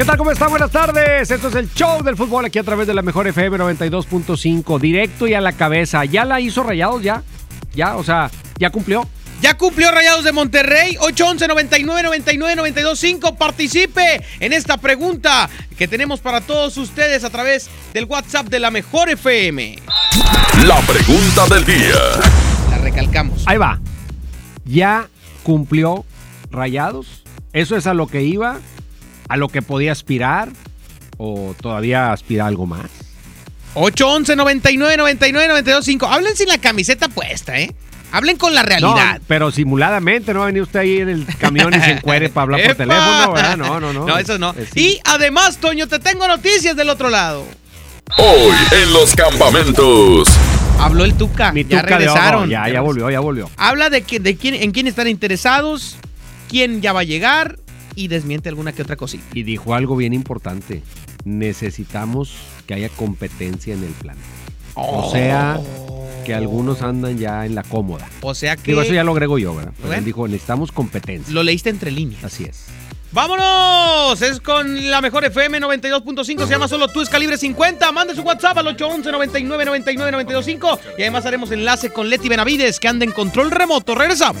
¿Qué tal? ¿Cómo está? Buenas tardes. Esto es el show del fútbol aquí a través de la mejor FM 92.5. Directo y a la cabeza. ¿Ya la hizo Rayados? ¿Ya? ¿Ya? O sea, ¿ya cumplió? Ya cumplió Rayados de Monterrey, 811 99 99 925 Participe en esta pregunta que tenemos para todos ustedes a través del WhatsApp de la Mejor FM. La pregunta del día. La recalcamos. Ahí va. ¿Ya cumplió Rayados? ¿Eso es a lo que iba? ¿A lo que podía aspirar? ¿O todavía aspira a algo más? 811 99 99 925 Hablen sin la camiseta puesta, ¿eh? Hablen con la realidad. No, pero simuladamente, ¿no va a venir usted ahí en el camión y se encuere para hablar por teléfono? ¿verdad? No, no, no. No, eso no. Sí. Y además, Toño, te tengo noticias del otro lado. Hoy en los campamentos. Habló el Tuca. Mi ya tuca de regresaron. Ya, ya volvió, ya volvió. Habla de, que, de quién, en quién están interesados, quién ya va a llegar y desmiente alguna que otra cosita. Y dijo algo bien importante. Necesitamos que haya competencia en el plan. O sea, que algunos andan ya en la cómoda. O sea que Digo, eso ya lo agrego yo, ¿verdad? Pero Bueno. él dijo, necesitamos competencia. lo leíste entre líneas. Así es. ¡Vámonos! Es con la mejor FM 92.5. Se llama Solo Tú, es calibre 50. Mande su WhatsApp al 811 99 99 925 Y además haremos enlace con Leti Benavides, que anda en control remoto. Regresamos.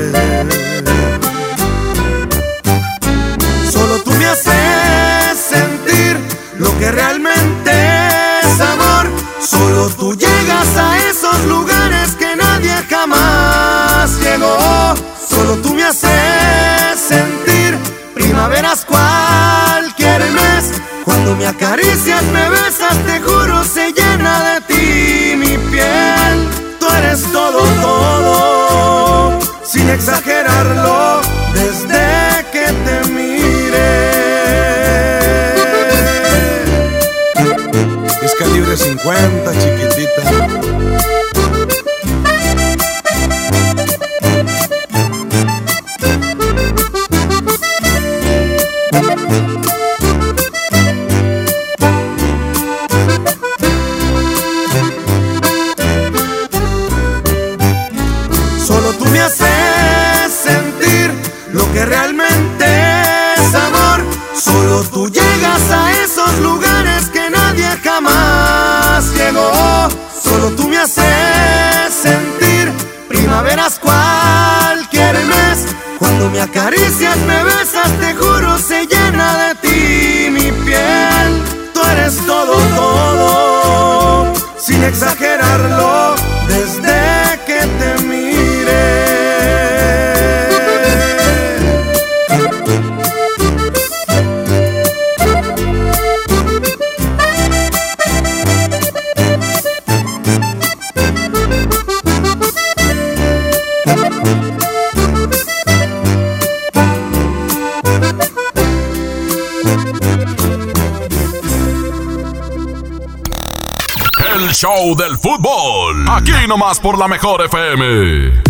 Show del fútbol. Aquí nomás por la mejor FM.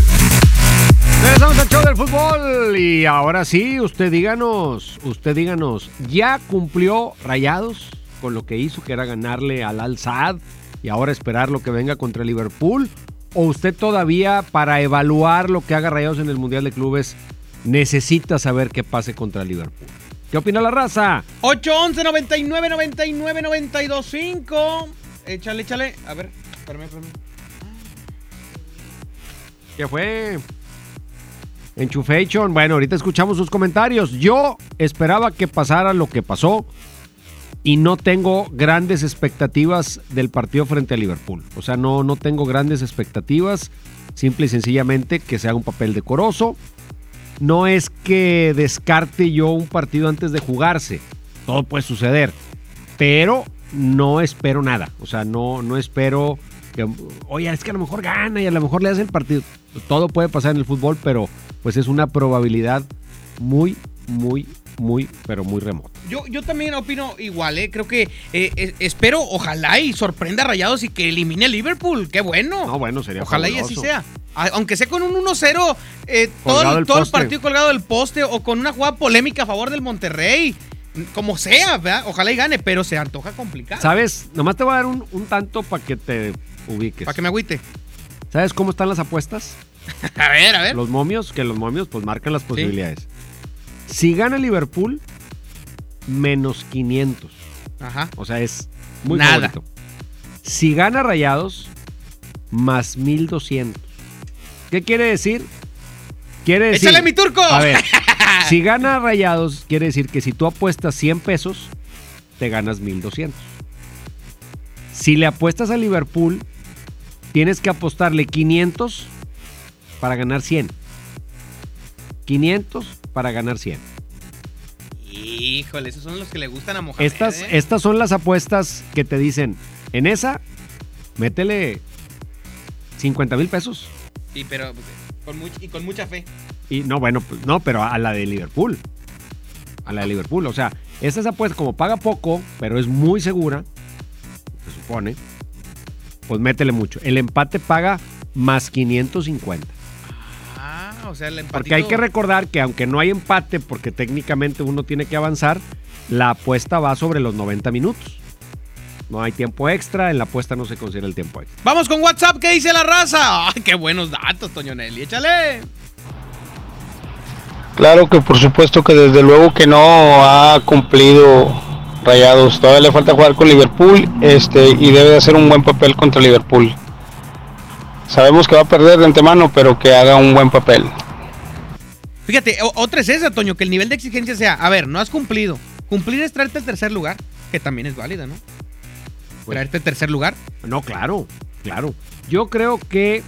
Regresamos al show del fútbol y ahora sí, usted díganos, usted díganos, ¿ya cumplió Rayados con lo que hizo, que era ganarle al Al Sadd y ahora esperar lo que venga contra Liverpool? ¿O usted todavía para evaluar lo que haga Rayados en el Mundial de Clubes necesita saber qué pase contra Liverpool? ¿Qué opina la raza? 811 99 99 92 5. Échale, échale. A ver, espérame, espérame. ¿Qué fue? Enchufation. Bueno, ahorita escuchamos sus comentarios. Yo esperaba que pasara lo que pasó y no tengo grandes expectativas del partido frente a Liverpool. O sea, no, no tengo grandes expectativas. Simple y sencillamente que sea un papel decoroso. No es que descarte yo un partido antes de jugarse. Todo puede suceder. Pero no espero nada. O sea, no, no espero que, oye, es que a lo mejor gana y a lo mejor le hace el partido. Todo puede pasar en el fútbol, pero pues es una probabilidad muy, muy, muy, pero muy remota. Yo, yo también opino igual, ¿eh? Creo que eh, eh, espero, ojalá y sorprenda a Rayados y que elimine a Liverpool. ¡Qué bueno! No, bueno, sería Ojalá y así sea. Aunque sea con un 1-0, eh, todo, el, todo el partido colgado del poste o con una jugada polémica a favor del Monterrey. Como sea, ¿verdad? Ojalá y gane, pero se antoja complicado. ¿Sabes? Nomás te voy a dar un, un tanto para que te ubiques. Para que me agüite. ¿Sabes cómo están las apuestas? A ver, a ver. Los momios, que los momios pues marcan las posibilidades. Si gana Liverpool, menos 500. Ajá. O sea, es muy Nada. favorito. Si gana Rayados, más 1200. ¿Qué quiere decir? Quiere decir. ¡Échale mi turco! A ver, si gana Rayados, quiere decir que si tú apuestas 100 pesos, te ganas 1200. Si le apuestas a Liverpool, tienes que apostarle 500 para ganar 100. 500 para ganar 100. Híjole, esos son los que le gustan a Mohamed. Estas, ¿eh? estas son las apuestas que te dicen, en esa, métele 50 mil pesos. Sí, pero pues, con much- y con mucha fe. Y no, bueno, pues no, pero a la de Liverpool. A la de Liverpool. O sea, estas apuestas, como paga poco, pero es muy segura, se supone, pues métele mucho. El empate paga más 550. Ah, o sea, el empatito. Porque hay que recordar que aunque no hay empate, porque técnicamente uno tiene que avanzar, la apuesta va sobre los 90 minutos. No hay tiempo extra, en la apuesta no se considera el tiempo extra. Vamos con WhatsApp, ¿qué dice la raza? ¡Ay, qué buenos datos, Toño Nelly! ¡Échale! Claro que por supuesto que desde luego que no ha cumplido Rayados. Todavía le falta jugar con Liverpool este, y debe de hacer un buen papel contra Liverpool. Sabemos que va a perder de antemano, pero que haga un buen papel. Fíjate, otra es esa, Toño, que el nivel de exigencia sea, a ver, no has cumplido. Cumplir es traerte al tercer lugar, que también es válida, ¿no? Pues- traerte al tercer lugar. No, claro, claro. Yo creo que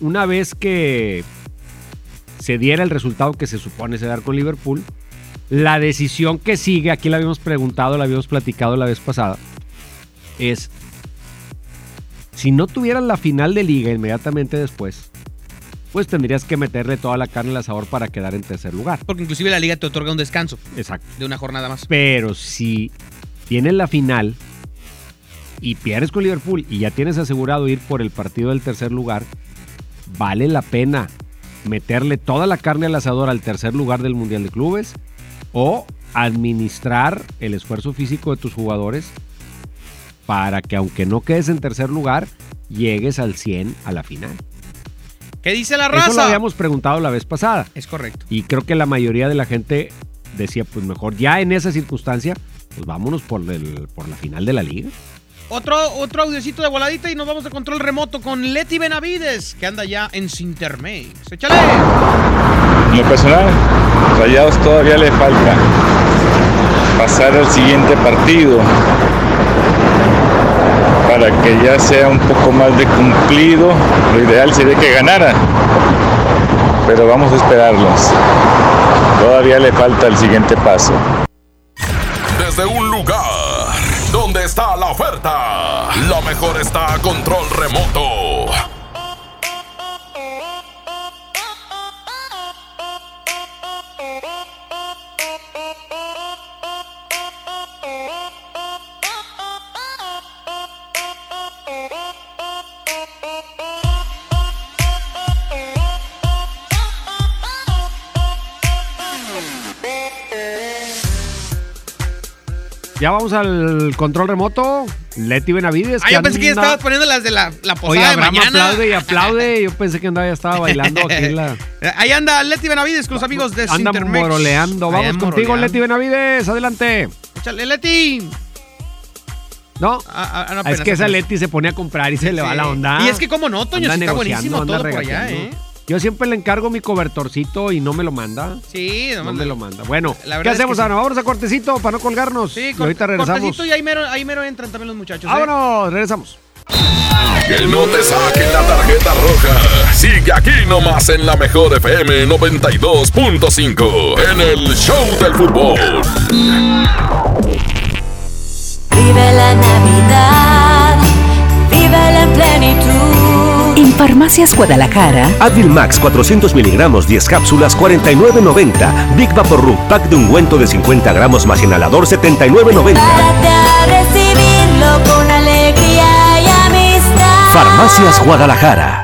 una vez que se diera el resultado que se supone se dar con Liverpool, la decisión que sigue, aquí la habíamos preguntado, la habíamos platicado la vez pasada, es si no tuvieras la final de liga inmediatamente después, pues tendrías que meterle toda la carne al asador para quedar en tercer lugar. Porque inclusive la liga te otorga un descanso Exacto. de una jornada más. Pero si tienes la final y pierdes con Liverpool y ya tienes asegurado ir por el partido del tercer lugar, vale la pena meterle toda la carne al asador al tercer lugar del Mundial de Clubes o administrar el esfuerzo físico de tus jugadores para que aunque no quedes en tercer lugar, llegues al 100 a la final. ¿Qué dice la Eso lo raza? habíamos preguntado la vez pasada. Es correcto. Y creo que la mayoría de la gente decía, pues mejor ya en esa circunstancia, pues vámonos por, el, por la final de la liga. Otro, otro audiocito de voladita y nos vamos de control remoto con Leti Benavides, que anda ya en Sintermex. ¡Échale! En lo personal, Rayados todavía le falta. pasar al siguiente partido para que ya sea un poco más de cumplido. Lo ideal sería que ganara, pero vamos a esperarlos. Todavía le falta el siguiente paso. Desde un lugar está la oferta, lo mejor está a control remoto. Ya vamos al control remoto. Leti Benavides. Ah, yo pensé que ya estabas poniendo las de la, la posada Oye, de Abraham mañana. aplaude y aplaude. Yo pensé que andaba, ya estaba bailando aquí la... Ahí anda Leti Benavides con los amigos de Anda Cintermex. moroleando. Vamos contigo, moroleando. Leti Benavides. Adelante. Échale, Leti. No, Ah, ah, no, es que esa. Leti se pone a comprar y se le va la onda. Y es que cómo no, Toño, si está negociando, buenísimo todo por allá. ¿eh? Yo siempre le encargo mi cobertorcito y no me lo manda. Sí, No nomás me lo manda. Bueno, La ¿qué es hacemos, sí. Ana? Vamos a cortecito para no colgarnos. Sí, y cor- ahorita regresamos. cortecito y ahí mero, ahí mero entran también los muchachos. ¿eh? Vámonos, regresamos. Que no te saquen la tarjeta roja. Sigue aquí nomás en la mejor FM 92.5 en el Show del Fútbol. Vive la Navidad, vívela en plenitud. En Farmacias Guadalajara, Advil Max 400 miligramos 10 cápsulas 49.90. Big Vaporub pack de ungüento de 50 gramos más inhalador 79.90. Prepárate a recibirlo con alegría y amistad. Farmacias Guadalajara.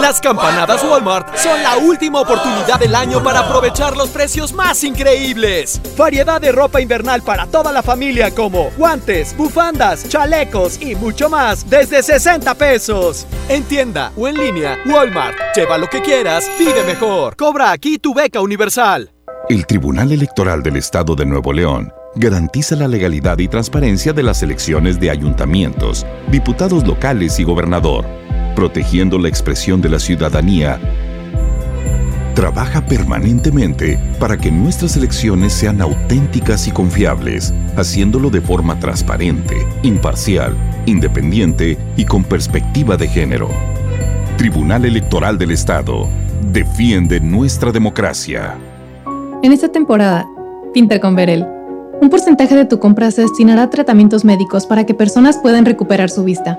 Las campanadas Walmart son la última oportunidad del año para aprovechar los precios más increíbles. Variedad de ropa invernal para toda la familia como guantes, bufandas, chalecos y mucho más desde 60 pesos. En tienda o en línea, Walmart. Lleva lo que quieras, vive mejor. Cobra aquí tu beca universal. El Tribunal Electoral del Estado de Nuevo León garantiza la legalidad y transparencia de las elecciones de ayuntamientos, diputados locales y gobernador, protegiendo la expresión de la ciudadanía. Trabaja permanentemente para que nuestras elecciones sean auténticas y confiables, haciéndolo de forma transparente, imparcial, independiente y con perspectiva de género. Tribunal Electoral del Estado. Defiende nuestra democracia. En esta temporada, pinta con Verel. Un porcentaje de tu compra se destinará a tratamientos médicos para que personas puedan recuperar su vista.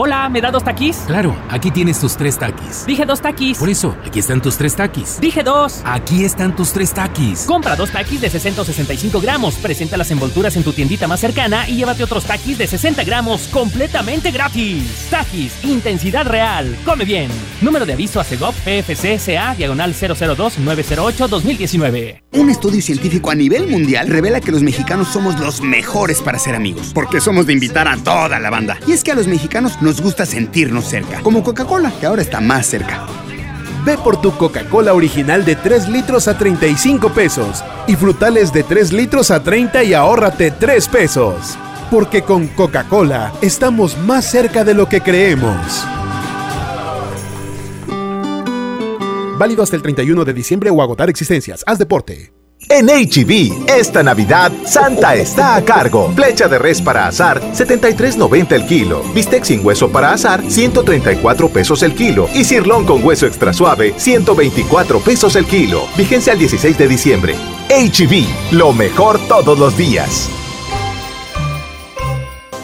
Hola, ¿me da dos taquis? Claro, aquí tienes tus tres taquis. Dije dos taquis. Por eso, aquí están tus tres taquis. Dije dos. Aquí están tus tres taquis. Compra dos taquis de 60 o 65 gramos, presenta las envolturas en tu tiendita más cercana y llévate otros taquis de 60 gramos completamente gratis. Taquis, intensidad real. Come bien. Número de aviso a CEGOP PFC CA diagonal 002-908-2019. Un estudio científico a nivel mundial revela que los mexicanos somos los mejores para ser amigos, porque somos de invitar a toda la banda. Y es que a los mexicanos nos gusta sentirnos cerca, como Coca-Cola, que ahora está más cerca. Ve por tu Coca-Cola original de 3 litros a 35 pesos y frutales de 3 litros a 30 y ahórrate 3 pesos. Porque con Coca-Cola estamos más cerca de lo que creemos. Válido hasta el 31 de diciembre o agotar existencias. Haz deporte. En HB, esta Navidad, Santa está a cargo. Flecha de res para asar, 73.90 el kilo. Bistec sin hueso para asar, 134 pesos el kilo. Y cirlón con hueso extra suave, 124 pesos el kilo. Vigencia el 16 de diciembre. HB, lo mejor todos los días.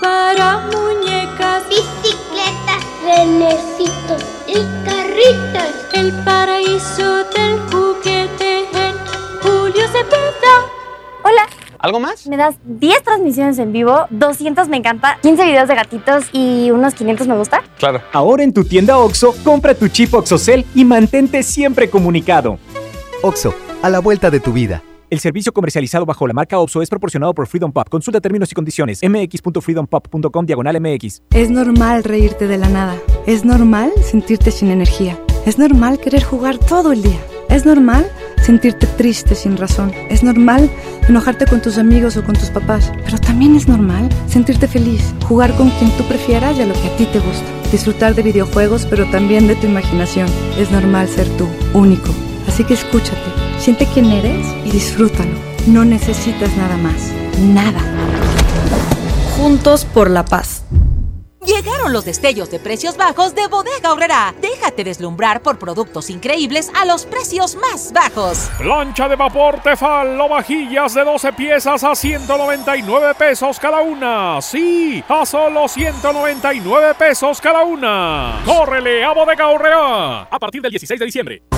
Para muñecas, bicicletas, renecitos y carritas. El paraíso del juguete en Julio Cepeda. Hola. ¿Algo más? Me das 10 transmisiones en vivo, 200 me encanta, 15 videos de gatitos y unos 500 me gusta. Claro. Ahora en tu tienda OXO, compra tu chip OXOCEL y mantente siempre comunicado. OXO, a la vuelta de tu vida. El servicio comercializado bajo la marca OPSO es proporcionado por Freedom Pop. Consulta términos y condiciones. mx.freedompop.com diagonal mx. Es normal reírte de la nada. Es normal sentirte sin energía. Es normal querer jugar todo el día. Es normal sentirte triste sin razón. Es normal enojarte con tus amigos o con tus papás. Pero también es normal sentirte feliz, jugar con quien tú prefieras y a lo que a ti te gusta. Disfrutar de videojuegos, pero también de tu imaginación. Es normal ser tú, único. Así que escúchate, siente quién eres y disfrútalo. No necesitas nada más. Nada. Juntos por la paz. Llegaron los destellos de precios bajos de Bodega Horrera. Déjate deslumbrar por productos increíbles a los precios más bajos. Plancha de vapor Tefal o vajillas de 12 piezas a 199 pesos cada una. Sí, a solo 199 pesos cada una. ¡Córrele a Bodega Horrera! A partir del 16 de diciembre.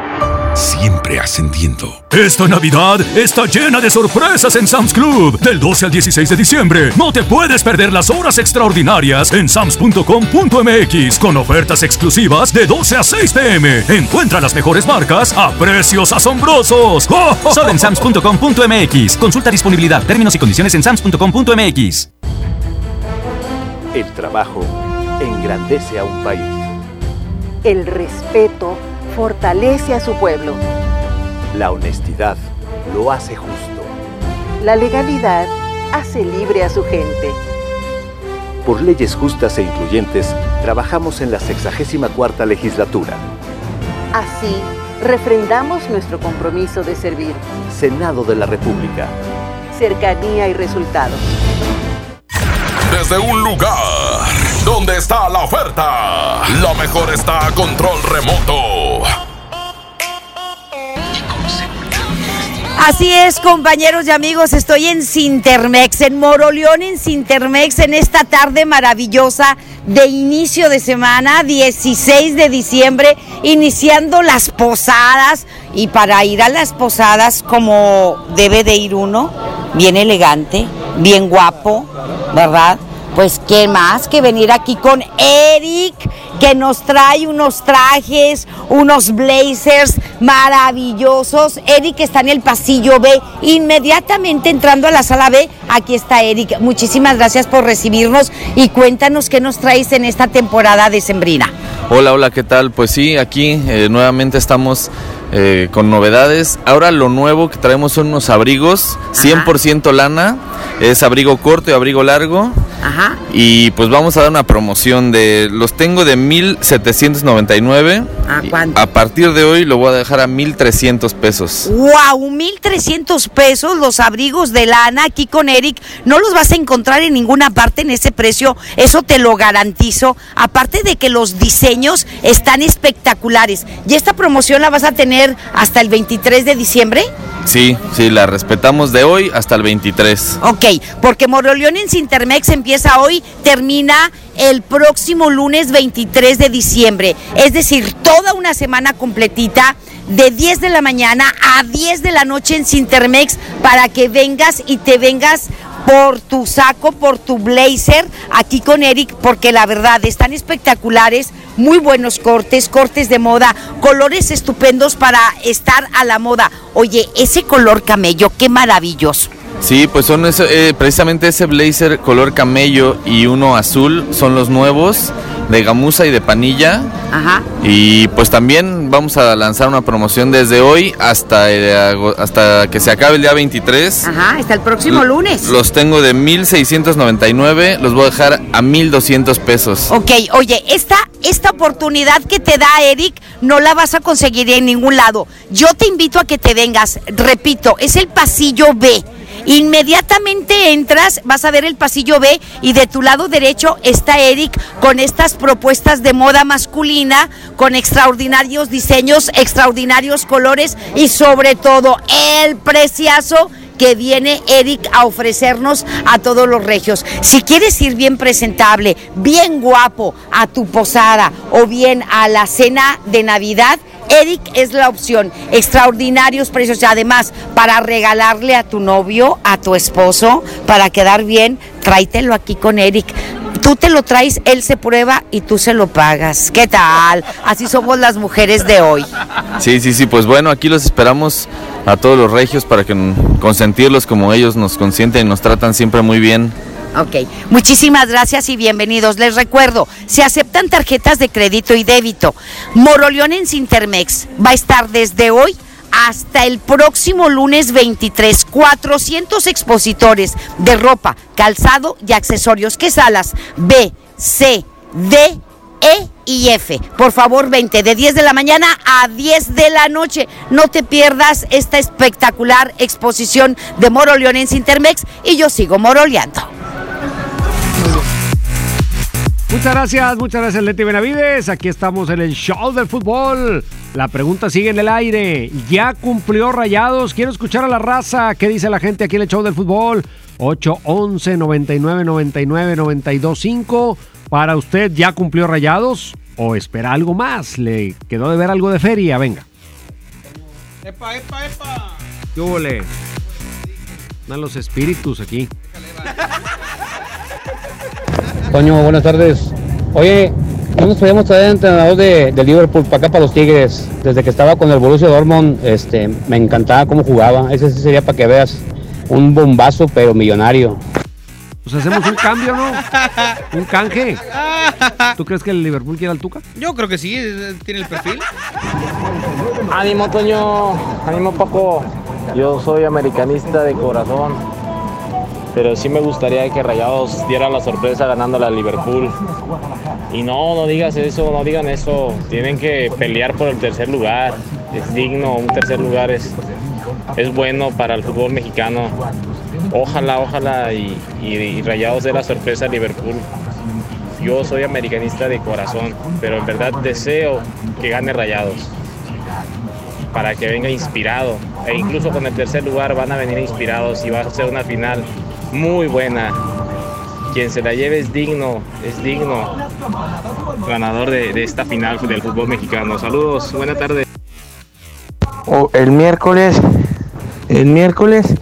Siempre ascendiendo. Esta Navidad está llena de sorpresas en Sam's Club. Del 12 al 16 de diciembre, no te puedes perder las horas extraordinarias en sams.com.mx con ofertas exclusivas de 12 a 6 pm. Encuentra las mejores marcas a precios asombrosos. ¡Oh, Solo en sams.com.mx. Consulta disponibilidad, términos y condiciones en sams.com.mx. El trabajo engrandece a un país. El respeto fortalece a su pueblo. La honestidad lo hace justo. La legalidad hace libre a su gente. Por leyes justas e incluyentes, trabajamos en la 64 legislatura. Así, refrendamos nuestro compromiso de servir. Senado de la República. Cercanía y resultados. Desde un lugar donde está la oferta, lo mejor está a control remoto. Así es, compañeros y amigos, estoy en Sintermex, en Moroleón, en Sintermex, en esta tarde maravillosa de inicio de semana, 16 de diciembre, iniciando las posadas. Y para ir a las posadas, como debe de ir uno, bien elegante, bien guapo, ¿verdad? Pues qué más que venir aquí con Eric, que nos trae unos trajes, unos blazers maravillosos. Eric está en el pasillo B, inmediatamente entrando a la sala B, aquí está Eric. Muchísimas gracias por recibirnos y cuéntanos qué nos traes en esta temporada de Sembrina. Hola, hola, ¿qué tal? Pues sí, aquí eh, nuevamente estamos eh, con novedades. Ahora lo nuevo que traemos son unos abrigos, 100% lana, es abrigo corto y abrigo largo. Ajá. Y pues vamos a dar una promoción de, los tengo de 1799. ¿A Y cuánto? A partir de hoy lo voy a dejar a 1300 pesos. ¡Wow! 1,300 pesos los abrigos de lana aquí con Eric. No los vas a encontrar en ninguna parte en ese precio. Eso te lo garantizo. Aparte de que los diseños están espectaculares. ¿Y esta promoción la vas a tener hasta el 23 de diciembre? Sí, sí, la respetamos de hoy hasta el 23. Ok, porque Moroleón en Cintermex empieza hoy, termina el próximo lunes 23 de diciembre. Es decir, toda una semana completita de 10 de la mañana a 10 de la noche en Cintermex para que vengas y te vengas por tu saco, por tu blazer, aquí con Eric, porque la verdad están espectaculares, muy buenos cortes, cortes de moda, colores estupendos para estar a la moda. Oye, ese color camello, qué maravilloso. Sí, pues son ese- eh, precisamente ese blazer color camello y uno azul son los nuevos de gamuza y de panilla. Ajá. Y pues también vamos a lanzar una promoción desde hoy hasta, el hasta que se acabe el día 23. Ajá, hasta el próximo lunes. Los tengo de 1699, los voy a dejar a 1200 pesos. Ok, oye, esta, esta oportunidad que te da Eric no la vas a conseguir en ningún lado. Yo te invito a que te vengas. Repito, es el pasillo B. Inmediatamente entras, vas a ver el pasillo B y de tu lado derecho está Eric con estas propuestas de moda masculina, con extraordinarios diseños, extraordinarios colores y sobre todo el preciazo que viene Eric a ofrecernos a todos los regios. Si quieres ir bien presentable, bien guapo a tu posada o bien a la cena de Navidad, Eric es la opción. Extraordinarios precios y además para regalarle a tu novio, a tu esposo, para quedar bien, tráetelo aquí con Eric. Tú te lo traes, él se prueba y tú se lo pagas. ¿Qué tal? Así somos las mujeres de hoy. Sí, sí, sí, pues bueno, aquí los esperamos a todos los regios para que consentirlos como ellos nos consienten y nos tratan siempre muy bien. Ok, muchísimas gracias y bienvenidos. Les recuerdo, se aceptan tarjetas de crédito y débito. Moroleón en Cintermex va a estar desde hoy hasta el próximo lunes 23. 400 expositores de ropa, calzado y accesorios. ¿Qué salas? B, C, D, E y F. Por favor, 20 de 10 de la mañana a 10 de la noche. No te pierdas esta espectacular exposición de Moroleón en Cintermex y yo sigo moroleando. Muchas gracias, muchas gracias Leti Benavides. Aquí estamos en el show del fútbol. La pregunta sigue en el aire. ¿Ya cumplió Rayados? Quiero escuchar a la raza. ¿Qué dice la gente aquí en el show del fútbol? 811 99 99 925. Para usted, ¿ya cumplió Rayados? ¿O espera algo más? ¿Le quedó de ver algo de feria? Venga. Epa, epa, epa. ¿Qué? Están los espíritus aquí. Toño, buenas tardes. Oye, no nos podíamos traer entrenador de, de Liverpool para acá para los Tigres. Desde que estaba con el Borussia Dortmund, este, me encantaba cómo jugaba. Ese sí sería para que veas un bombazo, pero millonario. Pues hacemos un cambio, ¿no? Un canje. ¿Tú crees que el Liverpool quiere al Tuca? Yo creo que sí, eh, tiene el perfil. Ánimo, Toño. Ánimo, Paco. Yo soy americanista de corazón. Pero sí me gustaría que Rayados diera la sorpresa ganándole a Liverpool. Y no, no digas eso, no digan eso. Tienen que pelear por el tercer lugar. Es digno, un tercer lugar es, es bueno para el fútbol mexicano. Ojalá, ojalá y, y- Rayados dé la sorpresa a Liverpool. Yo soy americanista de corazón, pero en verdad deseo que gane Rayados para que venga inspirado. E incluso con el tercer lugar van a venir inspirados y va a ser una final muy buena. Quien se la lleve es digno, es digno ganador de, de esta final del fútbol mexicano. Saludos, buena tarde. O el miércoles, el miércoles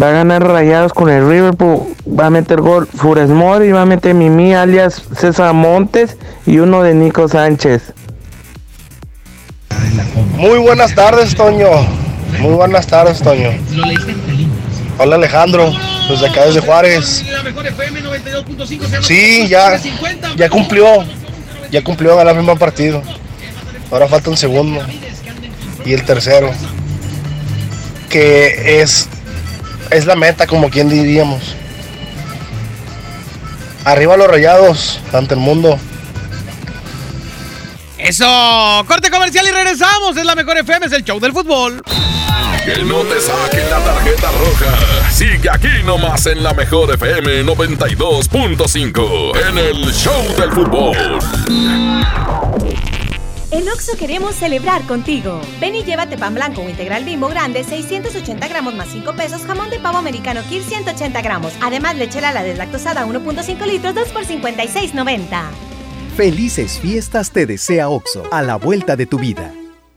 va a ganar Rayados con el Liverpool, va a meter gol Fures Mori, va a meter Mimi alias César Montes y uno de Nico Sánchez. Muy buenas tardes, Toño. Muy buenas tardes, Toño. Hola, Alejandro. Desde acá, desde Juárez. Sí, ya, ya cumplió. Ya cumplió ganar el mismo partido. Ahora falta un segundo. Y el tercero. Que es, es la meta, como quien diríamos. Arriba los rayados ante el mundo. Eso, corte comercial y regresamos. Es la mejor FM, es el show del fútbol. Que no te saquen la tarjeta roja. Sigue aquí nomás en la mejor FM 92.5 en el Show del Fútbol. En Oxo queremos celebrar contigo. Ven y llévate pan blanco o integral bimbo grande, 680 gramos más 5 pesos, jamón de pavo americano Kir 180 gramos. Además, leche la deslactosada 1.5 litros, 2 por 56.90. Felices fiestas te desea Oxo, a la vuelta de tu vida.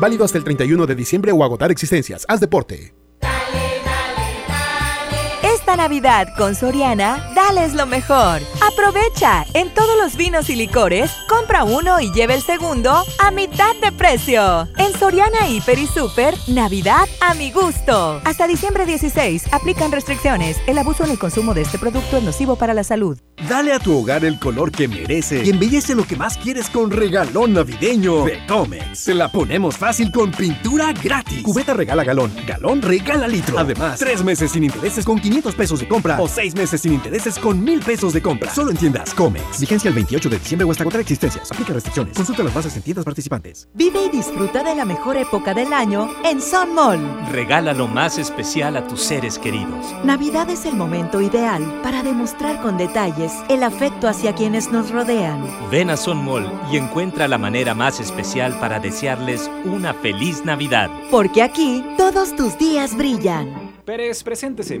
Válido hasta el 31 de diciembre o agotar existencias. Haz deporte. Navidad con Soriana, dales lo mejor. Aprovecha en todos los vinos y licores, compra uno y lleve el segundo a mitad de precio. En Soriana Hiper y Super, Navidad a mi gusto. Hasta diciembre 16, aplican restricciones. El abuso en el consumo de este producto es nocivo para la salud. Dale a tu hogar el color que merece y embellece lo que más quieres con regalón navideño de Comex. Se la ponemos fácil con pintura gratis. Cubeta regala galón, galón regala litro. Además, tres meses sin intereses con 500 pesos de compra o seis meses sin intereses con mil pesos de compra. Solo en tiendas Comex. Vigencia el 28 de diciembre o hasta agotar existencias. Aplica restricciones. Consulta las bases en tiendas participantes. Vive y disfruta de la mejor época del año en Sun Mall. Regala lo más especial a tus seres queridos. Navidad es el momento ideal para demostrar con detalles el afecto hacia quienes nos rodean. Ven a Sun Mall y encuentra la manera más especial para desearles una feliz Navidad. Porque aquí todos tus días brillan. Pérez, preséntese.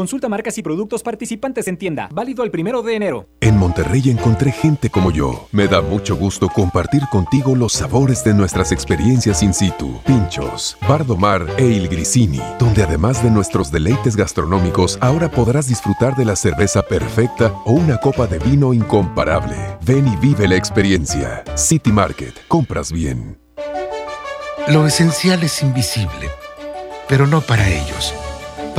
Consulta marcas y productos participantes en tienda. Válido el primero de enero. En Monterrey encontré gente como yo. Me da mucho gusto compartir contigo los sabores de nuestras experiencias in situ. Pinchos, Bardomar e Il Grisini, donde además de nuestros deleites gastronómicos, ahora podrás disfrutar de la cerveza perfecta o una copa de vino incomparable. Ven y vive la experiencia. City Market. Compras bien. Lo esencial es invisible, pero no para ellos.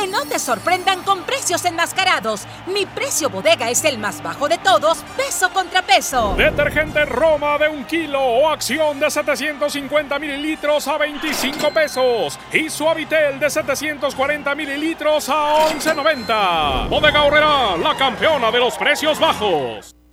Que no te sorprendan con precios enmascarados. Mi precio bodega es el más bajo de todos, peso contra peso. Detergente Roma de un kilo o acción de 750 mililitros a 25 pesos. Y Suavitel de 740 mililitros a 11.90. Bodega Horrera, la campeona de los precios bajos.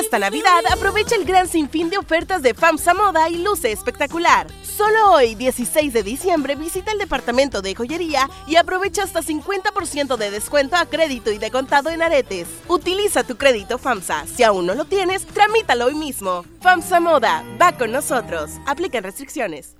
Esta Navidad aprovecha el gran sinfín de ofertas de FAMSA Moda y luce espectacular. Solo hoy, 16 de diciembre, visita el departamento de joyería y aprovecha hasta 50% de descuento a crédito y de contado en aretes. Utiliza tu crédito FAMSA. Si aún no lo tienes, tramítalo hoy mismo. FAMSA Moda, va con nosotros. Aplican restricciones.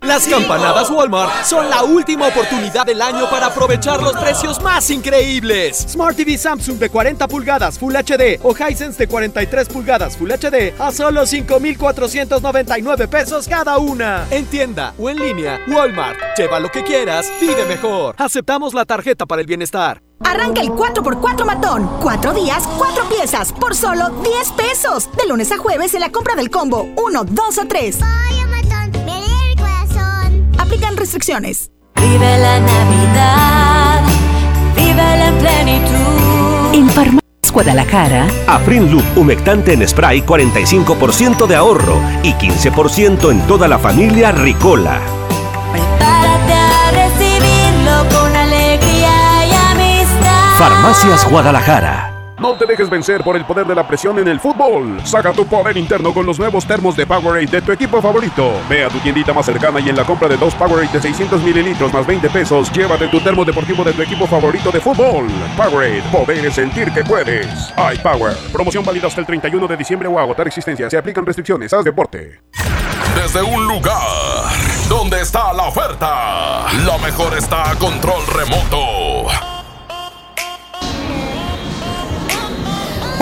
Las campanadas Walmart son la última oportunidad del año para aprovechar los precios más increíbles. Smart TV Samsung de 40 pulgadas Full HD o Hisense de 43 pulgadas Full HD a solo 5,499 pesos cada una. En tienda o en línea, Walmart. Lleva lo que quieras, vive mejor. Aceptamos la tarjeta para el bienestar. Arranca el 4x4 matón. Cuatro días, cuatro piezas, por solo 10 pesos. De lunes a jueves en la compra del combo 1, 2 o 3. Aplican restricciones. Vive la Navidad, vive en plenitud. En Farmacias Guadalajara. Afrin Loop humectante en spray 45% de ahorro y 15% en toda la familia Ricola. Prepárate a recibirlo con alegría y amistad. Farmacias Guadalajara. No te dejes vencer por el poder de la presión en el fútbol. Saca tu poder interno con los nuevos termos de Powerade de tu equipo favorito. Ve a tu tiendita más cercana y en la compra de dos Powerade de 600 mililitros más 20 pesos, llévate tu termo deportivo de tu equipo favorito de fútbol. Powerade, poder sentir que puedes. iPower, promoción válida hasta el 31 de diciembre o agotar existencia. Se aplican restricciones. Haz deporte. Desde un lugar donde está la oferta, lo mejor está a control remoto.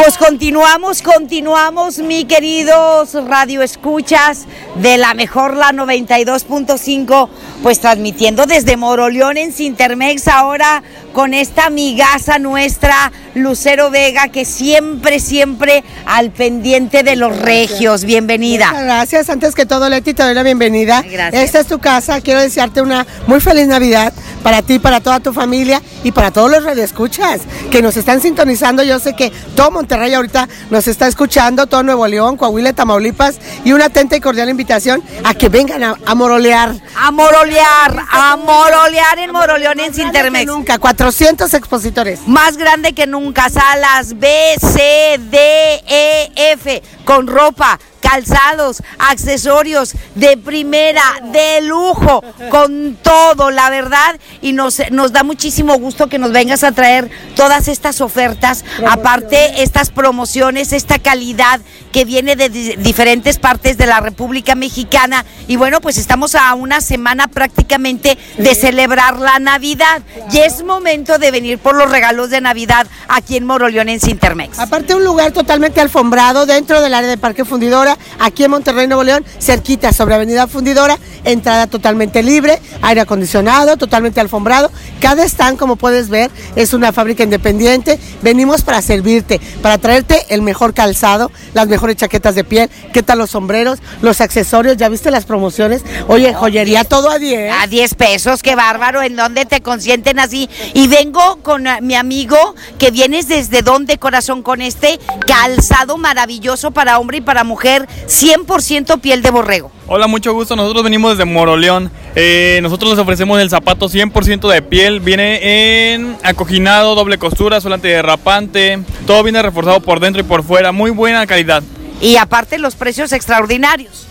Pues continuamos, continuamos, mi queridos radio escuchas de la mejor la 92.5, pues transmitiendo desde Moroleón en Sintermex ahora con esta amigaza nuestra, Lucero Vega, que siempre, siempre al pendiente de los regios. Bienvenida. Muchas gracias. Antes que todo, Leti, te doy la bienvenida. Gracias. Esta es tu casa. Quiero desearte una muy feliz Navidad para ti, para toda tu familia y para todos los radioescuchas que nos están sintonizando. Yo sé que todo Monterrey ahorita nos está escuchando, todo Nuevo León, Coahuila, Tamaulipas y una atenta y cordial invitación a que vengan a, a morolear. A morolear, a morolear en Moroleón en Sintermex. Nunca, 400 expositores. Más grande que nunca, salas B, C, D, E, F, con ropa, calzados, accesorios de primera, de lujo, con todo, la verdad, y nos, nos da muchísimo gusto que nos vengas a traer todas estas ofertas, aparte estas promociones, esta calidad que viene de di- diferentes partes de la República Mexicana, y bueno, pues estamos a una semana prácticamente de celebrar la Navidad, y es momento de venir por los regalos de Navidad aquí en Moroleón en Sintermex. Aparte un lugar totalmente alfombrado dentro del área de Parque Fundidora, aquí en Monterrey, Nuevo León, cerquita sobre Avenida Fundidora, entrada totalmente libre, aire acondicionado, totalmente alfombrado. Cada stand, como puedes ver, es una fábrica independiente. Venimos para servirte, para traerte el mejor calzado, las mejores chaquetas de piel, qué tal los sombreros, los accesorios, ¿ya viste las promociones? Oye, joyería todo a 10. A 10 pesos, qué bárbaro, ¿en dónde te consienten así? Y vengo con ah, mi amigo, que vienes desde dónde, corazón, con este calzado maravilloso para hombre y para mujer, 100% piel de borrego. Hola, mucho gusto. Nosotros venimos desde Moroleón. Eh, nosotros les ofrecemos el zapato 100% de piel. Viene en acoginado, doble costura, suela antiderrapante. Todo viene reforzado por dentro y por fuera. Muy buena calidad. Y aparte los precios extraordinarios.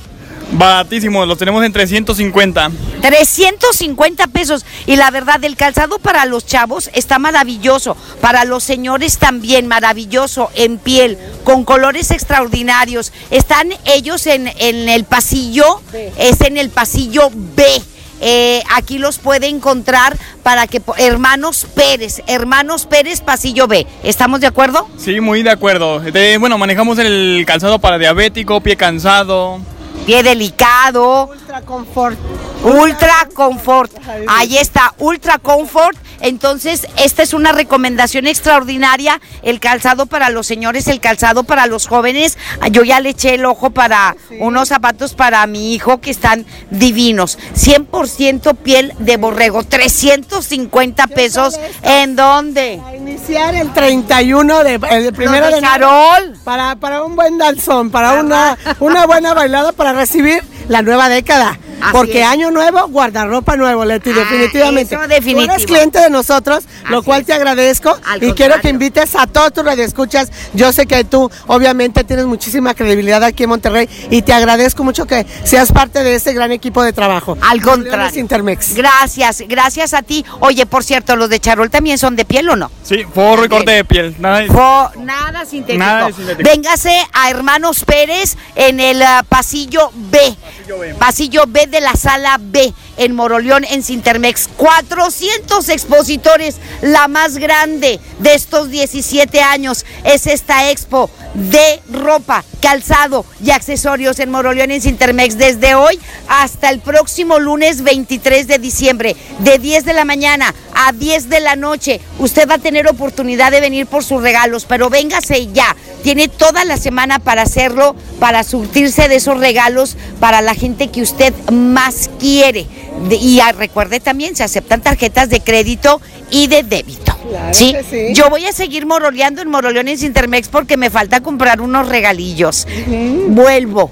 Baratísimos, los tenemos en 350. 350 pesos. Y la verdad, el calzado para los chavos está maravilloso. Para los señores también maravilloso, en piel, con colores extraordinarios. Están ellos en, en el pasillo, es en el pasillo B. eh, aquí los puede encontrar para que Hermanos Pérez, Hermanos Pérez Pasillo B. ¿Estamos de acuerdo? Sí, muy de acuerdo. De- bueno, manejamos el calzado para diabético, pie cansado. Pie delicado. Ultra Comfort. Ultra Comfort. Ahí está, Ultra Comfort. Entonces, esta es una recomendación extraordinaria. El calzado para los señores, el calzado para los jóvenes. Yo ya le eché el ojo para unos zapatos para mi hijo que están divinos. 100% piel de borrego. 350 pesos. ¿En dónde? Iniciar el 31 de el primero de de enero Charol. para para un buen danzón, para una una buena bailada para recibir la nueva década. Así Porque es. año nuevo, guardarropa nuevo, Leti, definitivamente. eso definitivo. Tú eres cliente de nosotros, lo cual te agradezco Al y quiero que invites a todos tus radioescuchas. Yo sé que tú, obviamente, tienes muchísima credibilidad aquí en Monterrey y te agradezco mucho que seas parte de este gran equipo de trabajo. Al contrario. Intermex. Gracias, gracias a ti. Oye, por cierto, ¿los de Charol también son de piel o no? Sí, forro y corte de piel. Nada de- nada sintético. Nada de sintético. Véngase a Hermanos Pérez en el ah, pasillo B. Pasillo B. De la sala B en Moroleón, en Cintermex. 400 expositores, la más grande de estos 17 años. Es esta expo de ropa, calzado y accesorios en Moroleón, en Cintermex. Desde hoy hasta el próximo lunes 23 de diciembre, de 10 de la mañana a 10 de la noche. Usted va a tener oportunidad de venir por sus regalos, pero véngase ya. Tiene toda la semana para hacerlo, para surtirse de esos regalos para la gente que usted más quiere. De- y recuerde también, se aceptan tarjetas de crédito y de débito. Claro ¿sí? que sí. Yo voy a seguir moroleando en Moroleones Intermex porque me falta comprar unos regalillos. Vuelvo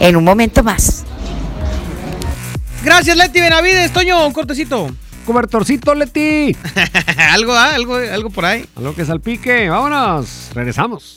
en un momento más. Gracias, Leti Benavides. Toño, un cortecito. Cobertorcito, Leti. algo, ah, algo, algo por ahí. A lo que salpique. Vámonos. Regresamos.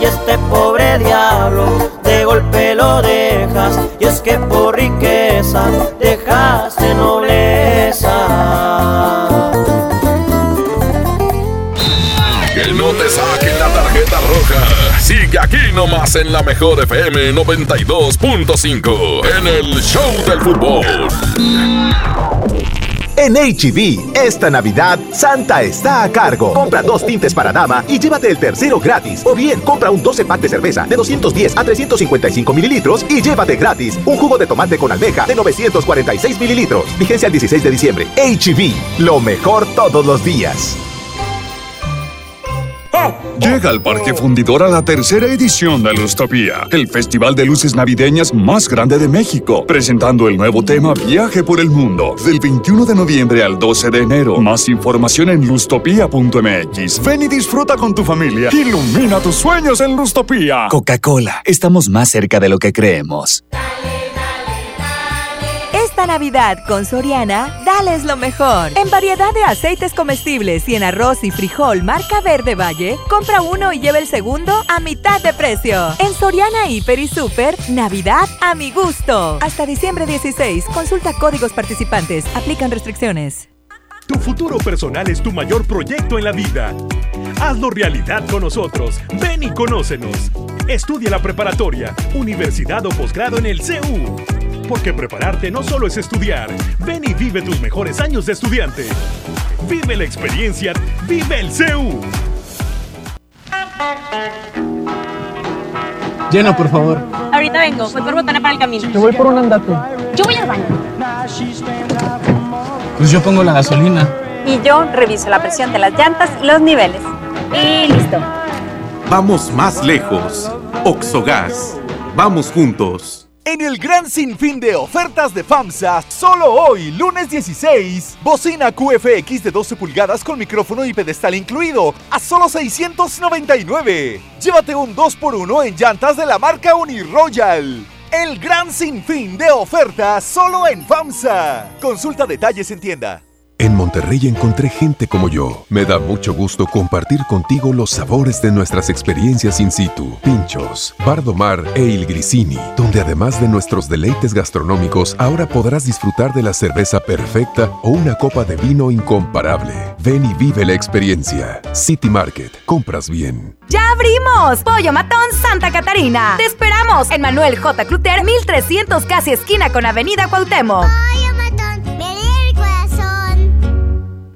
y este pobre diablo de golpe lo es que por riqueza dejaste nobleza. Que no te saquen la tarjeta roja. Sigue aquí nomás en la mejor FM 92.5 en el Show del Fútbol. En HB, esta Navidad, Santa está a cargo. Compra dos tintes para dama y llévate el tercero gratis. O bien, compra un 12 pack de cerveza de 210 a 355 mililitros y llévate gratis un jugo de tomate con almeja de 946 mililitros. Vigencia el 16 de diciembre. HB, lo mejor todos los días. Llega al Parque Fundidor a la tercera edición de Lustopía, el festival de luces navideñas más grande de México, presentando el nuevo tema Viaje por el Mundo, del 21 de noviembre al 12 de enero. Más información en lustopía.mx. Ven y disfruta con tu familia. Ilumina tus sueños en Lustopía. Coca-Cola, estamos más cerca de lo que creemos. Navidad con Soriana, dales lo mejor. En variedad de aceites comestibles y en arroz y frijol marca Verde Valle, compra uno y lleva el segundo a mitad de precio. En Soriana Hiper y Super, Navidad a mi gusto. Hasta diciembre 16, consulta códigos participantes, aplican restricciones. Tu futuro personal es tu mayor proyecto en la vida. Hazlo realidad con nosotros. Ven y conócenos. Estudia la preparatoria, universidad o posgrado en el CEU. Porque prepararte no solo es estudiar. Ven y vive tus mejores años de estudiante. Vive la experiencia. Vive el CEU. Llena, por favor. Ahorita vengo, voy por botana para el camino. Te voy por un andate. Yo voy al baño. Pues yo pongo la gasolina. Y yo reviso la presión de las llantas y los niveles. Y listo. Vamos más lejos. Oxogas. Vamos juntos. En el gran sinfín de ofertas de FAMSA, solo hoy, lunes 16, bocina QFX de 12 pulgadas con micrófono y pedestal incluido, a solo 699. Llévate un 2x1 en llantas de la marca Uniroyal. El gran sinfín de ofertas solo en FAMSA. Consulta detalles en tienda. En Monterrey encontré gente como yo. Me da mucho gusto compartir contigo los sabores de nuestras experiencias in situ. Pinchos, Bardomar e Il Grisini, donde además de nuestros deleites gastronómicos, ahora podrás disfrutar de la cerveza perfecta o una copa de vino incomparable. Ven y vive la experiencia. City Market, compras bien. ¡Ya abrimos! Pollo Matón Santa Catarina. Te esperamos en Manuel J. Cluter, 1300 casi esquina con Avenida Cuauhtémoc.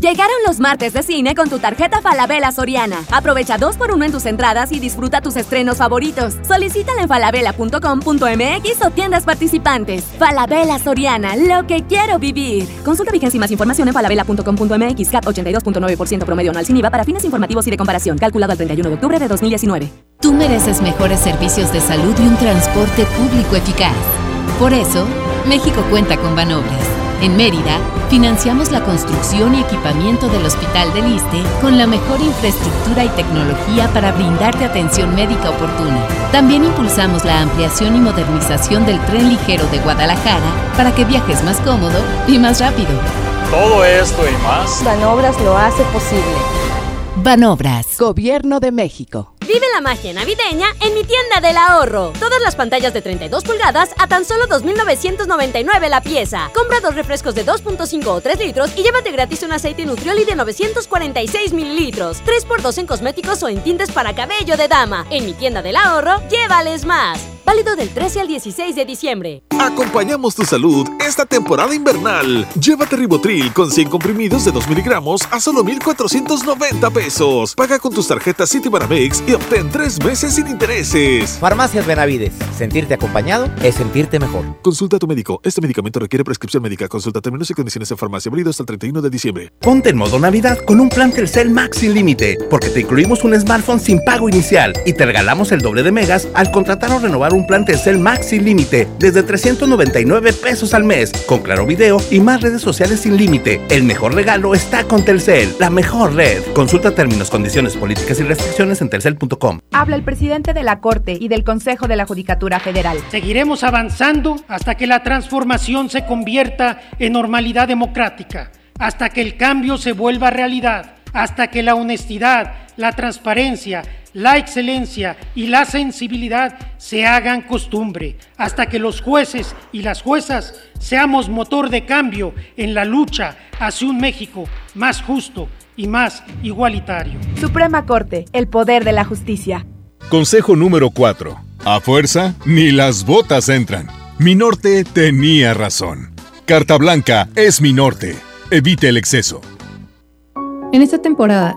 Llegaron los martes de cine con tu tarjeta Falabella Soriana. Aprovecha dos por uno en tus entradas y disfruta tus estrenos favoritos. Solicítala en falabella.com.mx o tiendas participantes. Falabella Soriana, lo que quiero vivir. Consulta vigencia y más información en falabella.com.mx. CAT 82.9% promedio anual sin IVA para fines informativos y de comparación. Calculado al 31 de octubre de 2019. Tú mereces mejores servicios de salud y un transporte público eficaz. Por eso, México cuenta con Banobras. En Mérida, financiamos la construcción y equipamiento del Hospital del Iste con la mejor infraestructura y tecnología para brindarte atención médica oportuna. También impulsamos la ampliación y modernización del tren ligero de Guadalajara para que viajes más cómodo y más rápido. Todo esto y más. Banobras lo hace posible. Banobras. Gobierno de México. Vive la magia navideña en mi tienda del ahorro. Todas las pantallas de 32 pulgadas a tan solo 2.999 la pieza. Compra dos refrescos de 2.5 o 3 litros y llévate gratis un aceite Nutrioli de 946 mililitros. 3x2 en cosméticos o en tintes para cabello de dama. En mi tienda del ahorro, llévales más. Válido del 13 al 16 de diciembre. Acompañamos tu salud esta temporada invernal. Llévate Ribotril con 100 comprimidos de 2 miligramos a solo 1,490 pesos. Paga con tus tarjetas Citibanamex y obtén 3 meses sin intereses. Farmacias Benavides. Sentirte acompañado es sentirte mejor. Consulta a tu médico. Este medicamento requiere prescripción médica. Consulta términos y condiciones en farmacia. Válido hasta el 31 de diciembre. Ponte en modo Navidad con un plan Telcel Max sin límite, porque te incluimos un smartphone sin pago inicial y te regalamos el doble de megas al contratar o renovar un plan Telcel Max sin límite desde 399 pesos al mes, con claro video y más redes sociales sin límite. El mejor regalo está con Telcel, la mejor red. Consulta términos, condiciones, políticas y restricciones en telcel.com. Habla el presidente de la Corte y del Consejo de la Judicatura Federal. Seguiremos avanzando hasta que la transformación se convierta en normalidad democrática, hasta que el cambio se vuelva realidad, hasta que la honestidad, la transparencia, la excelencia y la sensibilidad se hagan costumbre, hasta que los jueces y las juezas seamos motor de cambio en la lucha hacia un México más justo y más igualitario. Suprema Corte, el poder de la justicia. Consejo número 4. A fuerza, ni las botas entran. Mi norte tenía razón. Carta Blanca es mi norte. Evite el exceso. En esta temporada,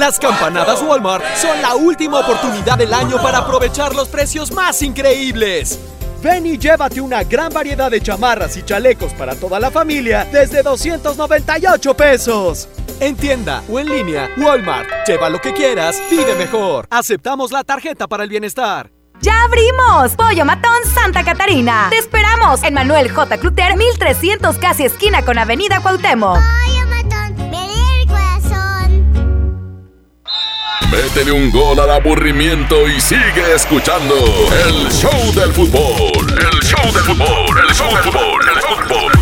5. Las campanadas Walmart son la última oportunidad del año para aprovechar los precios más increíbles. Ven y llévate una gran variedad de chamarras y chalecos para toda la familia desde 298 pesos. En tienda o en línea, Walmart. Lleva lo que quieras, vive mejor. Aceptamos la tarjeta para el bienestar. ¡Ya abrimos! Pollo Matón Santa Catarina. Te esperamos en Manuel J. Cluter, 1300 casi esquina con Avenida Cuauhtémoc. Métele un gol al aburrimiento y sigue escuchando el show del fútbol. El show del fútbol, el show del fútbol, el fútbol.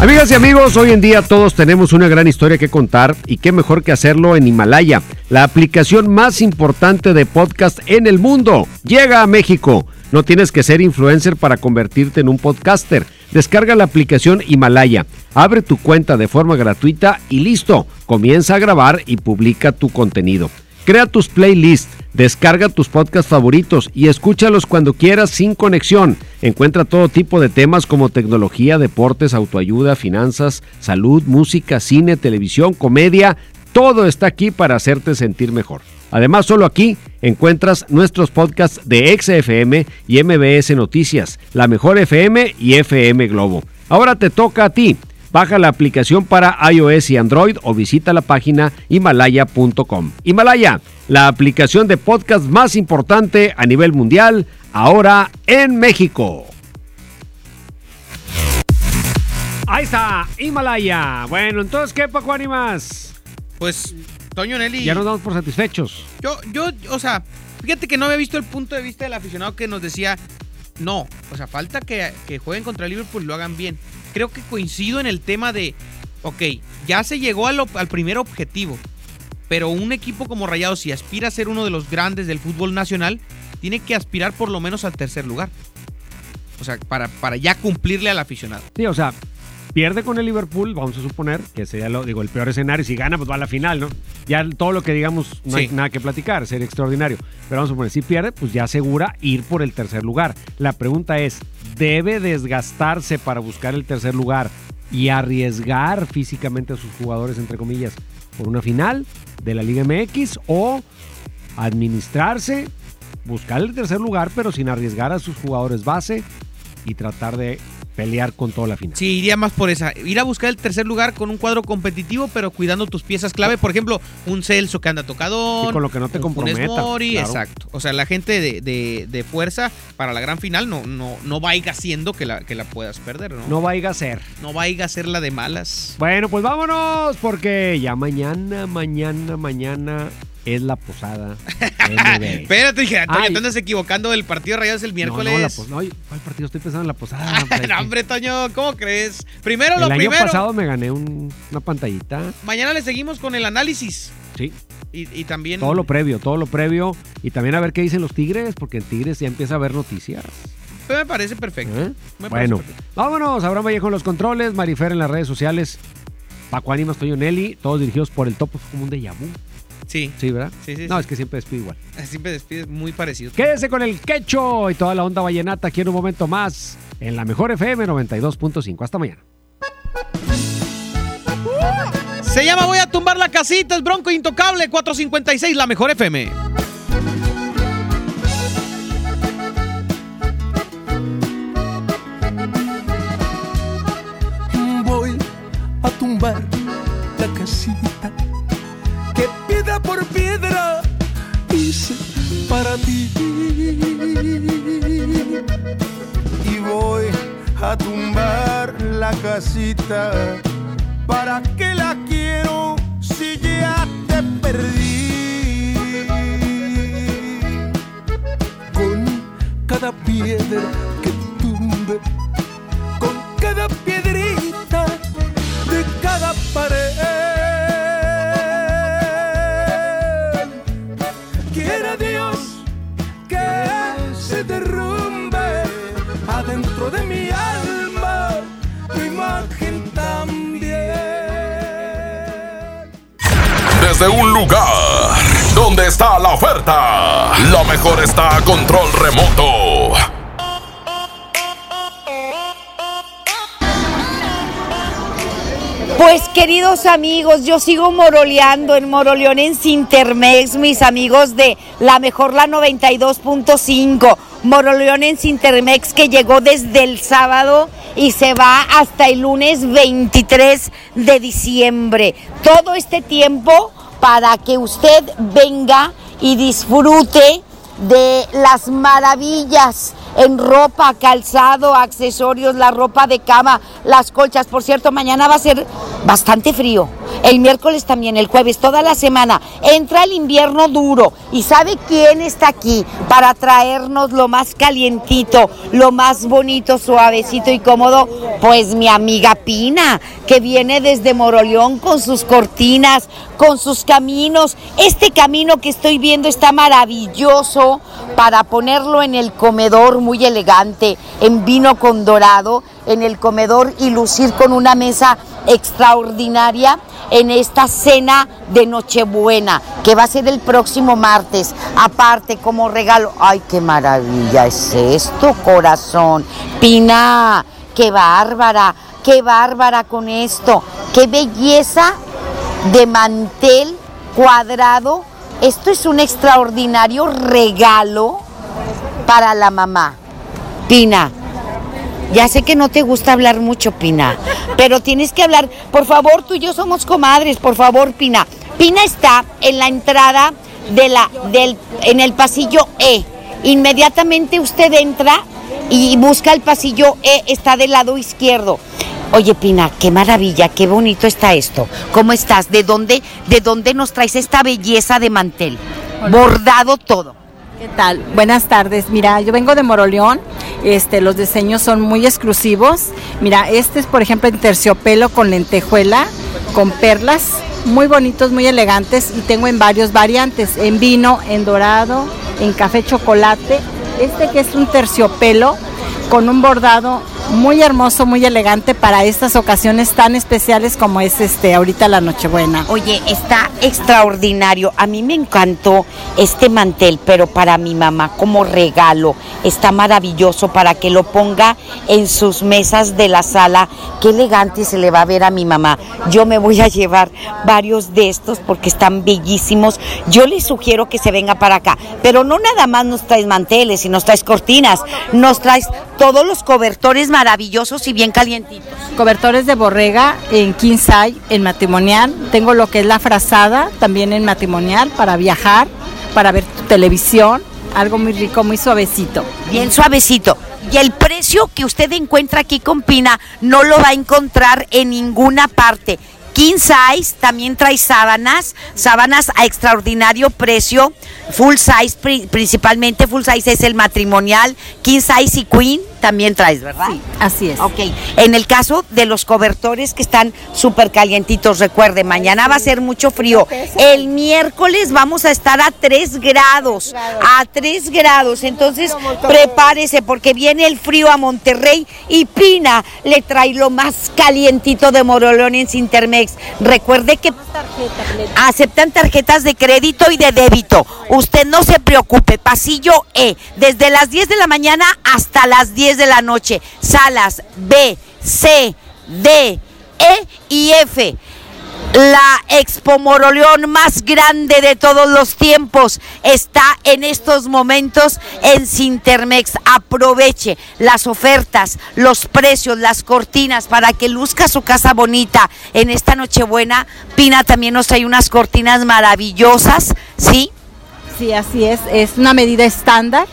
Amigas y amigos, hoy en día todos tenemos una gran historia que contar y qué mejor que hacerlo en Himalaya, la aplicación más importante de podcast en el mundo. Llega a México. No tienes que ser influencer para convertirte en un podcaster. Descarga la aplicación Himalaya, abre tu cuenta de forma gratuita y listo. Comienza a grabar y publica tu contenido. Crea tus playlists, descarga tus podcasts favoritos y escúchalos cuando quieras sin conexión. Encuentra todo tipo de temas como tecnología, deportes, autoayuda, finanzas, salud, música, cine, televisión, comedia. Todo está aquí para hacerte sentir mejor. Además, solo aquí encuentras nuestros podcasts de XFM y MBS Noticias, La Mejor FM y FM Globo. Ahora te toca a ti. Baja la aplicación para iOS y Android o visita la página himalaya.com. Himalaya, la aplicación de podcast más importante a nivel mundial, ahora en México. Ahí está, Himalaya. Bueno, entonces, ¿qué, Paco Animas? Pues, Toño Nelly. Ya nos damos por satisfechos. Yo, yo, o sea, fíjate que no había visto el punto de vista del aficionado que nos decía, no, o sea, falta que, que jueguen contra el Liverpool y lo hagan bien. Creo que coincido en el tema de, ok, ya se llegó al, al primer objetivo, pero un equipo como Rayados, si aspira a ser uno de los grandes del fútbol nacional, tiene que aspirar por lo menos al tercer lugar. O sea, para, para ya cumplirle al aficionado. Sí, o sea, pierde con el Liverpool, vamos a suponer que sería lo, digo, el peor escenario. Si gana, pues va a la final, ¿no? Ya todo lo que digamos no hay nada que platicar, sería extraordinario. Pero vamos a suponer, si pierde, pues ya asegura ir por el tercer lugar. La pregunta es, ¿debe desgastarse para buscar el tercer lugar y arriesgar físicamente a sus jugadores, entre comillas, por una final de la Liga MX o administrarse, buscar el tercer lugar, pero sin arriesgar a sus jugadores base y tratar de pelear con toda la final? Sí, iría más por esa. Ir a buscar el tercer lugar con un cuadro competitivo, pero cuidando tus piezas clave. Por ejemplo, un Celso que anda tocador. Sí, con lo que no te un Funes comprometa, Mori, claro. exacto. O sea, la gente de, de- de fuerza para la gran final no, no, no vaya siendo que la, que la puedas perder, ¿no? No vaya a ser. No vaya a ser la de malas. Bueno, pues vámonos, porque ya mañana, mañana, mañana es la posada. Espérate, dije, Toño, Ay. te andas equivocando del partido de Rayados el No, miércoles. no, la pos- no, ay, ¿cuál partido? Estoy pensando en la posada. hombre. no, hombre, Toño, ¿cómo crees? Primero El lo año primero. pasado me gané un- una pantallita. Mañana le seguimos con el análisis. Sí. Y, y también. Todo lo previo, todo lo previo. Y también a ver qué dicen los Tigres, porque en Tigres ya empieza a haber noticias. Me parece perfecto. ¿Eh? Me parece Bueno, perfecto. vámonos. Abraham Vallejo en los controles, Marifer en las redes sociales, Paco Ánimas, Toño Nelly, todos dirigidos por el Topo, como un déjà vu. Sí. Sí, ¿verdad? Sí, sí, No, sí. es que siempre despido igual. Siempre despides muy parecido. Quédese con el quecho y toda la onda vallenata aquí en un momento más en la mejor FM 92.5. Hasta mañana. Se llama Voy a tumbar la casita, es Bronco Intocable 456, la mejor FM. Casita. Amigos, yo sigo moroleando en Moroleón en Sintermex, mis amigos de la mejor la 92.5. Moroleón en Sintermex que llegó desde el sábado y se va hasta el lunes 23 de diciembre. Todo este tiempo para que usted venga y disfrute de las maravillas en ropa, calzado, accesorios, la ropa de cama, las colchas. Por cierto, mañana va a ser bastante frío. El miércoles también, el jueves, toda la semana. Entra el invierno duro. ¿Y sabe quién está aquí para traernos lo más calientito, lo más bonito, suavecito y cómodo? Pues mi amiga Pina, que viene desde Moroleón con sus cortinas, con sus caminos. Este camino que estoy viendo está maravilloso para ponerlo en el comedor muy elegante, en vino con dorado, en el comedor y lucir con una mesa extraordinaria en esta cena de Nochebuena, que va a ser el próximo martes. Aparte, como regalo, ay, qué maravilla es esto, corazón. Pina, qué bárbara, qué bárbara con esto, qué belleza de mantel cuadrado. Esto es un extraordinario regalo para la mamá. Pina, ya sé que no te gusta hablar mucho, Pina, pero tienes que hablar. Por favor, tú y yo somos comadres, por favor, Pina. Pina está en la entrada de la, del, en el pasillo E. Inmediatamente usted entra y busca el pasillo E, está del lado izquierdo. Oye, Pina, qué maravilla, qué bonito está esto. ¿Cómo estás? ¿De dónde, de dónde nos traes esta belleza de mantel? Bordado todo. ¿Qué tal? Buenas tardes. Mira, yo vengo de Moroleón. Este, los diseños son muy exclusivos. Mira, este es, por ejemplo, en terciopelo con lentejuela, con perlas, muy bonitos, muy elegantes y tengo en varios variantes, en vino, en dorado, en café chocolate. Este que es un terciopelo con un bordado muy hermoso, muy elegante para estas ocasiones tan especiales como es este ahorita la Nochebuena. Oye, está extraordinario. A mí me encantó este mantel, pero para mi mamá como regalo está maravilloso para que lo ponga en sus mesas de la sala. Qué elegante se le va a ver a mi mamá. Yo me voy a llevar varios de estos porque están bellísimos. Yo les sugiero que se venga para acá, pero no nada más nos traes manteles y nos traes cortinas, nos traes todos los cobertores maravillosos y bien calientitos. Cobertores de borrega en king size, en matrimonial. Tengo lo que es la frazada, también en matrimonial, para viajar, para ver tu televisión. Algo muy rico, muy suavecito. Bien suavecito. Y el precio que usted encuentra aquí con Pina no lo va a encontrar en ninguna parte. King size también trae sábanas, sábanas a extraordinario precio, full size pri- principalmente, full size es el matrimonial, king size y queen también traes, ¿verdad? Sí, así es. Ok. En el caso de los cobertores que están súper calientitos, recuerde, mañana va a ser mucho frío. El miércoles vamos a estar a 3 grados. A 3 grados. Entonces, prepárese porque viene el frío a Monterrey y Pina le trae lo más calientito de Moroleón en Recuerde que aceptan tarjetas de crédito y de débito. Usted no se preocupe. Pasillo E, desde las 10 de la mañana hasta las 10 de la noche. Salas B, C, D, E y F. La Expo Moroleón más grande de todos los tiempos está en estos momentos en Sintermex. Aproveche las ofertas, los precios, las cortinas para que luzca su casa bonita en esta Nochebuena. Pina también nos trae unas cortinas maravillosas, ¿sí? Sí, así es. Es una medida estándar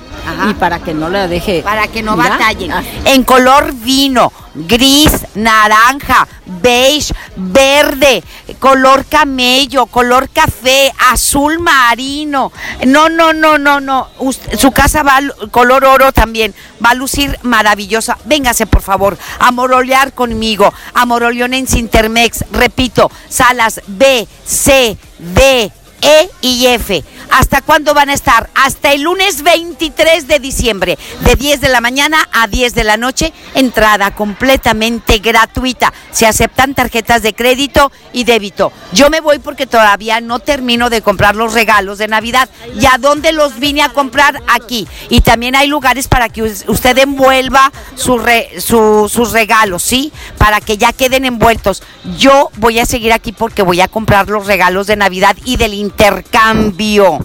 y para que no la deje. Para que no batallen. En color vino, gris, naranja, beige, verde, color camello, color café, azul marino. No, no, no, no, no. Su casa va color oro también. Va a lucir maravillosa. Véngase, por favor, a morolear conmigo. A moroleón en Sintermex. Repito, salas B, C, D, E y F. ¿Hasta cuándo van a estar? Hasta el lunes 23 de diciembre, de 10 de la mañana a 10 de la noche, entrada completamente gratuita. Se aceptan tarjetas de crédito y débito. Yo me voy porque todavía no termino de comprar los regalos de Navidad. ¿Y a dónde los vine a comprar? Aquí. Y también hay lugares para que us- usted envuelva sus regalos, ¿sí? Para que ya queden envueltos. Yo voy a seguir aquí porque voy a comprar los regalos de Navidad y del intercambio.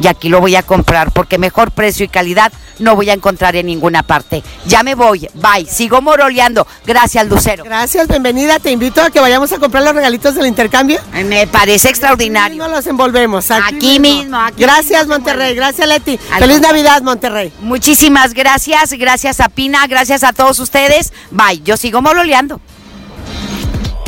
Y aquí lo voy a comprar porque mejor precio y calidad no voy a encontrar en ninguna parte. Ya me voy, bye. Sigo moroleando. Gracias, Lucero. Gracias, bienvenida. Te invito a que vayamos a comprar los regalitos del intercambio. Me parece extraordinario. No los envolvemos. Aquí, Aquí mismo, aquí gracias, mismo Monterrey. Gracias, Leti. Al Feliz. Navidad, Monterrey. Muchísimas gracias. Gracias a Pina, gracias a todos ustedes. Bye. Yo sigo moroleando.